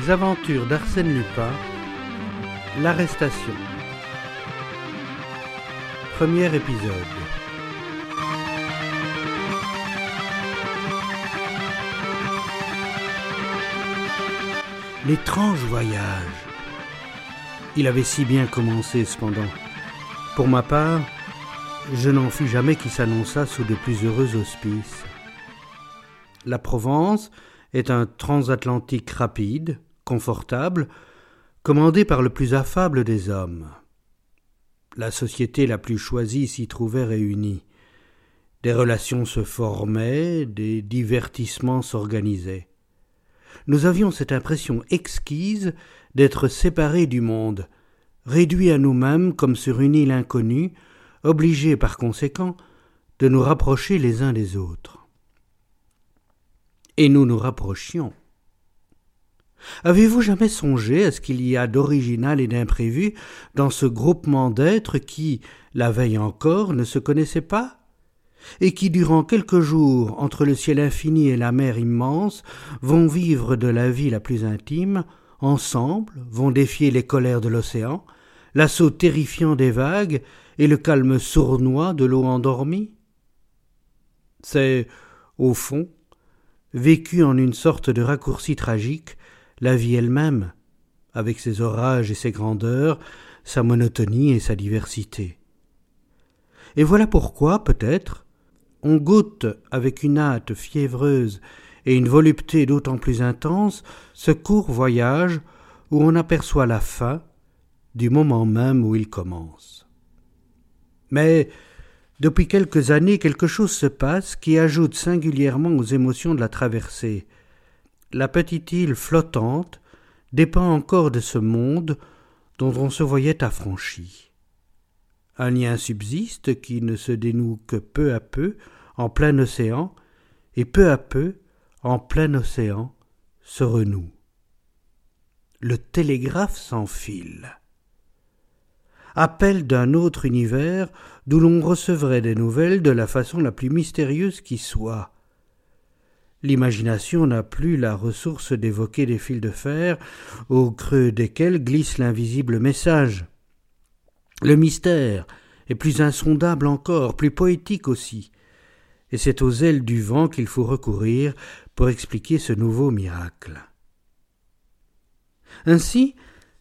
Les aventures d'Arsène Lupin, l'arrestation. Premier épisode. L'étrange voyage. Il avait si bien commencé cependant. Pour ma part, je n'en fus jamais qui s'annonça sous de plus heureux auspices. La Provence est un transatlantique rapide, confortable, commandé par le plus affable des hommes. La société la plus choisie s'y trouvait réunie. Des relations se formaient, des divertissements s'organisaient. Nous avions cette impression exquise d'être séparés du monde, réduits à nous-mêmes comme sur une île inconnue, obligés par conséquent de nous rapprocher les uns des autres et nous nous rapprochions. Avez-vous jamais songé à ce qu'il y a d'original et d'imprévu dans ce groupement d'êtres qui, la veille encore, ne se connaissaient pas et qui, durant quelques jours, entre le ciel infini et la mer immense, vont vivre de la vie la plus intime, ensemble, vont défier les colères de l'océan, l'assaut terrifiant des vagues et le calme sournois de l'eau endormie? C'est, au fond, vécu en une sorte de raccourci tragique, la vie elle-même, avec ses orages et ses grandeurs, sa monotonie et sa diversité. Et voilà pourquoi, peut-être, on goûte avec une hâte fiévreuse et une volupté d'autant plus intense ce court voyage où on aperçoit la fin du moment même où il commence. Mais depuis quelques années, quelque chose se passe qui ajoute singulièrement aux émotions de la traversée. La petite île flottante dépend encore de ce monde dont on se voyait affranchi. Un lien subsiste qui ne se dénoue que peu à peu en plein océan, et peu à peu, en plein océan, se renoue. Le télégraphe s'enfile appel d'un autre univers d'où l'on recevrait des nouvelles de la façon la plus mystérieuse qui soit. L'imagination n'a plus la ressource d'évoquer des fils de fer au creux desquels glisse l'invisible message. Le mystère est plus insondable encore, plus poétique aussi, et c'est aux ailes du vent qu'il faut recourir pour expliquer ce nouveau miracle. Ainsi,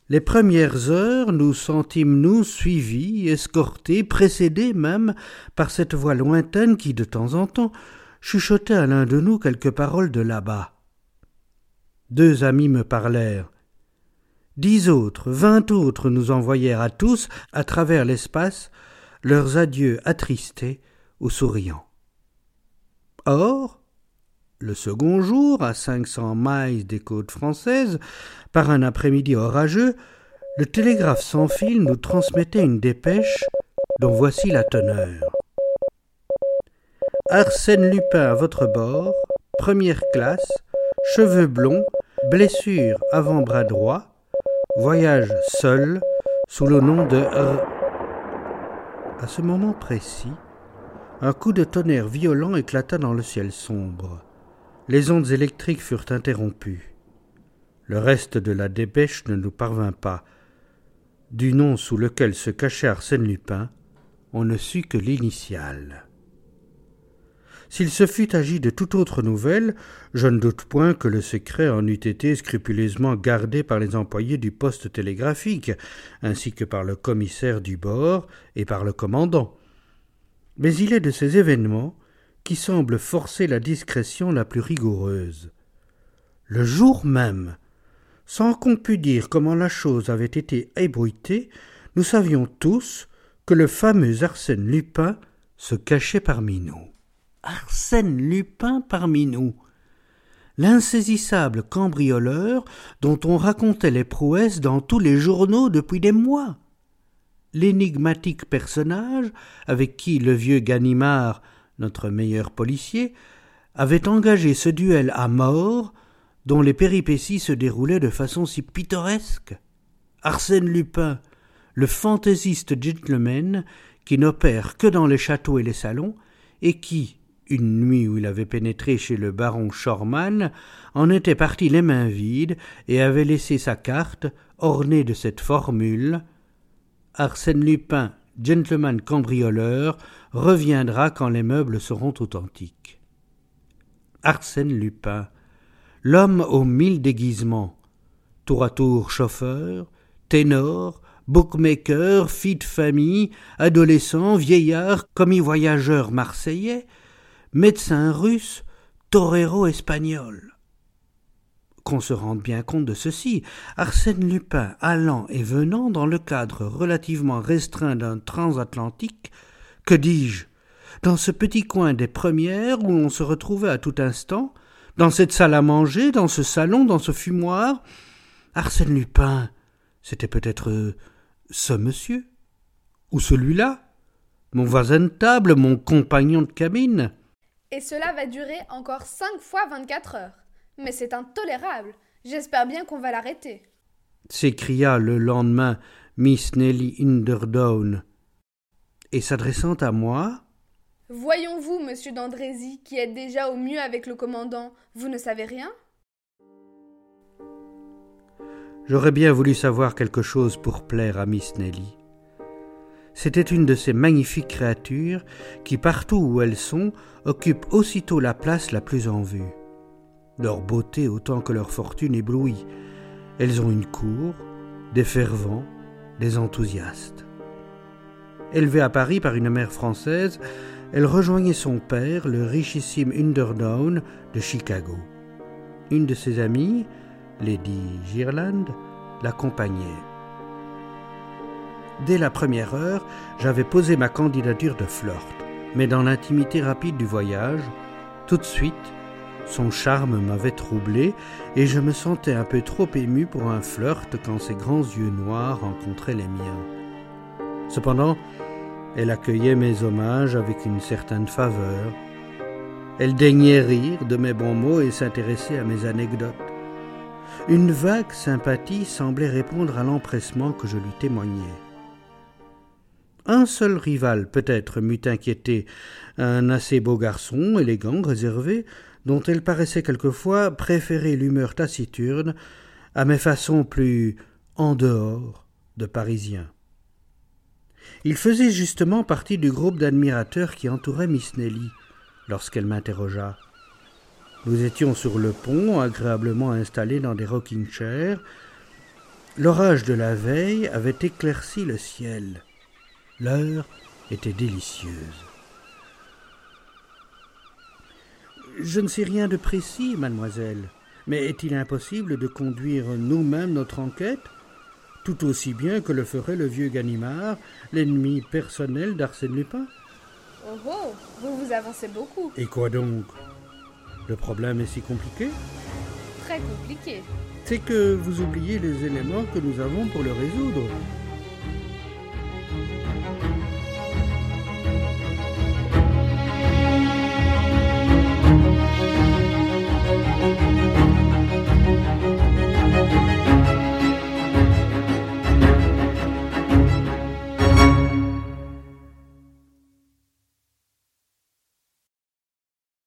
les premières heures nous sentîmes-nous suivis, escortés, précédés même par cette voix lointaine qui, de temps en temps, chuchotait à l'un de nous quelques paroles de là-bas. Deux amis me parlèrent. Dix autres, vingt autres nous envoyèrent à tous, à travers l'espace, leurs adieux attristés ou souriants. Or, le second jour, à cinq cents miles des côtes françaises, par un après-midi orageux, le télégraphe sans fil nous transmettait une dépêche dont voici la teneur. Arsène Lupin à votre bord, première classe, cheveux blonds, blessure avant-bras droit, voyage seul, sous le nom de À ce moment précis, un coup de tonnerre violent éclata dans le ciel sombre les ondes électriques furent interrompues. Le reste de la dépêche ne nous parvint pas. Du nom sous lequel se cachait Arsène Lupin, on ne sut que l'initiale. S'il se fût agi de toute autre nouvelle, je ne doute point que le secret en eût été scrupuleusement gardé par les employés du poste télégraphique, ainsi que par le commissaire du bord et par le commandant. Mais il est de ces événements qui semble forcer la discrétion la plus rigoureuse. Le jour même, sans qu'on pût dire comment la chose avait été ébruitée, nous savions tous que le fameux Arsène Lupin se cachait parmi nous. Arsène Lupin parmi nous. L'insaisissable cambrioleur dont on racontait les prouesses dans tous les journaux depuis des mois. L'énigmatique personnage avec qui le vieux Ganimard notre meilleur policier, avait engagé ce duel à mort dont les péripéties se déroulaient de façon si pittoresque. Arsène Lupin, le fantaisiste gentleman qui n'opère que dans les châteaux et les salons, et qui, une nuit où il avait pénétré chez le baron Schormann, en était parti les mains vides et avait laissé sa carte ornée de cette formule Arsène Lupin, gentleman cambrioleur, reviendra quand les meubles seront authentiques. Arsène Lupin, l'homme aux mille déguisements, tour à tour chauffeur, ténor, bookmaker, fille de famille, adolescent, vieillard, commis voyageur marseillais, médecin russe, torero espagnol. Qu'on se rende bien compte de ceci, Arsène Lupin allant et venant dans le cadre relativement restreint d'un transatlantique, que dis-je, dans ce petit coin des premières où l'on se retrouvait à tout instant, dans cette salle à manger, dans ce salon, dans ce fumoir, Arsène Lupin, c'était peut-être euh, ce monsieur, ou celui-là, mon voisin de table, mon compagnon de cabine. Et cela va durer encore cinq fois vingt-quatre heures. Mais c'est intolérable. J'espère bien qu'on va l'arrêter. s'écria le lendemain Miss Nelly Inderdown. Et s'adressant à moi, Voyons-vous, monsieur d'Andrézy, qui êtes déjà au mieux avec le commandant, vous ne savez rien? J'aurais bien voulu savoir quelque chose pour plaire à Miss Nelly. C'était une de ces magnifiques créatures qui, partout où elles sont, occupent aussitôt la place la plus en vue. Leur beauté autant que leur fortune éblouit. Elles ont une cour, des fervents, des enthousiastes. Élevée à Paris par une mère française, elle rejoignait son père, le richissime Underdown de Chicago. Une de ses amies, Lady Girland, l'accompagnait. Dès la première heure, j'avais posé ma candidature de flirt, mais dans l'intimité rapide du voyage, tout de suite, son charme m'avait troublé et je me sentais un peu trop ému pour un flirt quand ses grands yeux noirs rencontraient les miens. Cependant, elle accueillait mes hommages avec une certaine faveur. Elle daignait rire de mes bons mots et s'intéresser à mes anecdotes. Une vague sympathie semblait répondre à l'empressement que je lui témoignais. Un seul rival, peut-être, m'eût inquiété, un assez beau garçon, élégant, réservé, dont elle paraissait quelquefois préférer l'humeur taciturne à mes façons plus en dehors de Parisien. Il faisait justement partie du groupe d'admirateurs qui entourait Miss Nelly lorsqu'elle m'interrogea. Nous étions sur le pont, agréablement installés dans des rocking chairs. L'orage de la veille avait éclairci le ciel. L'heure était délicieuse. Je ne sais rien de précis, mademoiselle, mais est-il impossible de conduire nous-mêmes notre enquête? Tout aussi bien que le ferait le vieux Ganimard, l'ennemi personnel d'Arsène Lupin Oh oh, vous vous avancez beaucoup. Et quoi donc? Le problème est si compliqué? Très compliqué. C'est que vous oubliez les éléments que nous avons pour le résoudre.